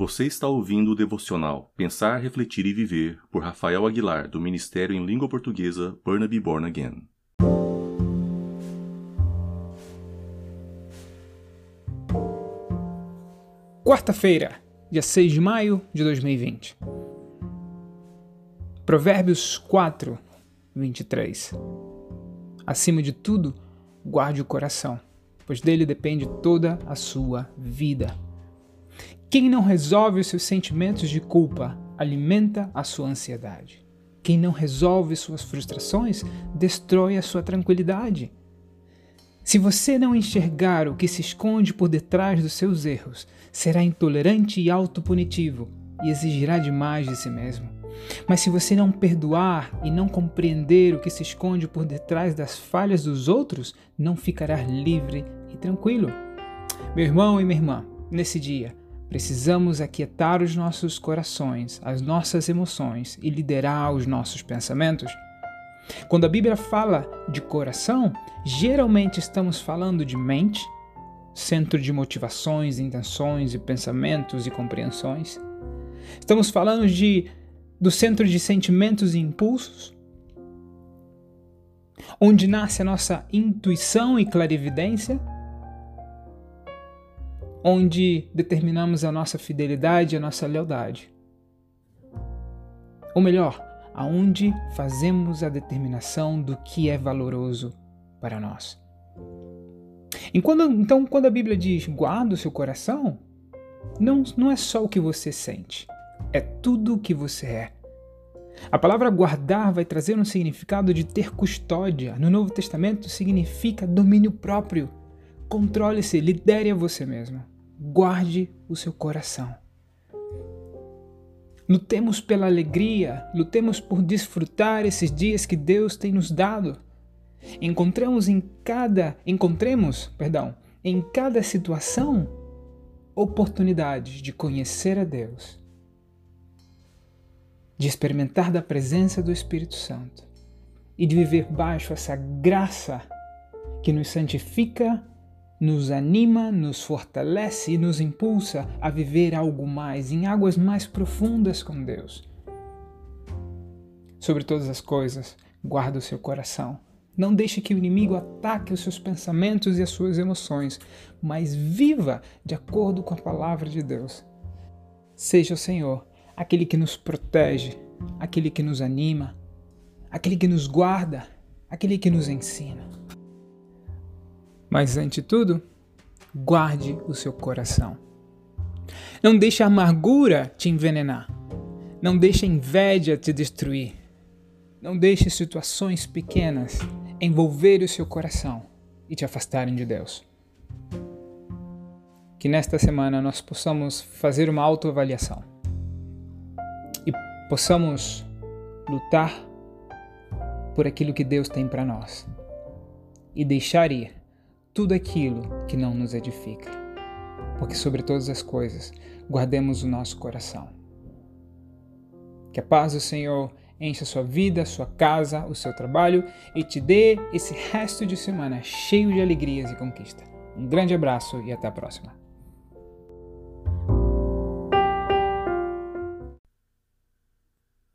Você está ouvindo o devocional Pensar, Refletir e Viver por Rafael Aguilar, do Ministério em Língua Portuguesa Burnaby Born Again. Quarta-feira, dia 6 de maio de 2020. Provérbios 4, 23. Acima de tudo, guarde o coração, pois dele depende toda a sua vida. Quem não resolve os seus sentimentos de culpa alimenta a sua ansiedade. Quem não resolve suas frustrações destrói a sua tranquilidade. Se você não enxergar o que se esconde por detrás dos seus erros, será intolerante e autopunitivo e exigirá demais de si mesmo. Mas se você não perdoar e não compreender o que se esconde por detrás das falhas dos outros, não ficará livre e tranquilo. Meu irmão e minha irmã, nesse dia, precisamos aquietar os nossos corações, as nossas emoções e liderar os nossos pensamentos. Quando a Bíblia fala de coração, geralmente estamos falando de mente, centro de motivações, intenções e pensamentos e compreensões. Estamos falando de do centro de sentimentos e impulsos, onde nasce a nossa intuição e clarividência, onde determinamos a nossa fidelidade e a nossa lealdade. Ou melhor, aonde fazemos a determinação do que é valoroso para nós. Enquanto, então, quando a Bíblia diz guarda o seu coração, não, não é só o que você sente, é tudo o que você é. A palavra guardar vai trazer um significado de ter custódia. No Novo Testamento significa domínio próprio. Controle-se, lidere a você mesmo. Guarde o seu coração. Lutemos pela alegria, lutemos por desfrutar esses dias que Deus tem nos dado. Encontremos em cada, encontremos, perdão, em cada situação oportunidades de conhecer a Deus, de experimentar da presença do Espírito Santo e de viver baixo essa graça que nos santifica nos anima, nos fortalece e nos impulsa a viver algo mais, em águas mais profundas com Deus. Sobre todas as coisas, guarda o seu coração. Não deixe que o inimigo ataque os seus pensamentos e as suas emoções, mas viva de acordo com a palavra de Deus. Seja o Senhor aquele que nos protege, aquele que nos anima, aquele que nos guarda, aquele que nos ensina. Mas ante tudo, guarde o seu coração. Não deixe a amargura te envenenar. Não deixe a inveja te destruir. Não deixe situações pequenas envolver o seu coração e te afastarem de Deus. Que nesta semana nós possamos fazer uma autoavaliação e possamos lutar por aquilo que Deus tem para nós e deixar ir tudo aquilo que não nos edifica. Porque sobre todas as coisas, guardemos o nosso coração. Que a paz do Senhor encha sua vida, sua casa, o seu trabalho e te dê esse resto de semana cheio de alegrias e conquista. Um grande abraço e até a próxima.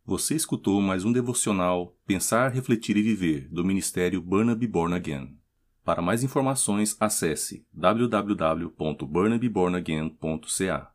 Você escutou mais um devocional Pensar, Refletir e Viver do Ministério Burnaby Born Again. Para mais informações, acesse www.burnabybornagain.ca.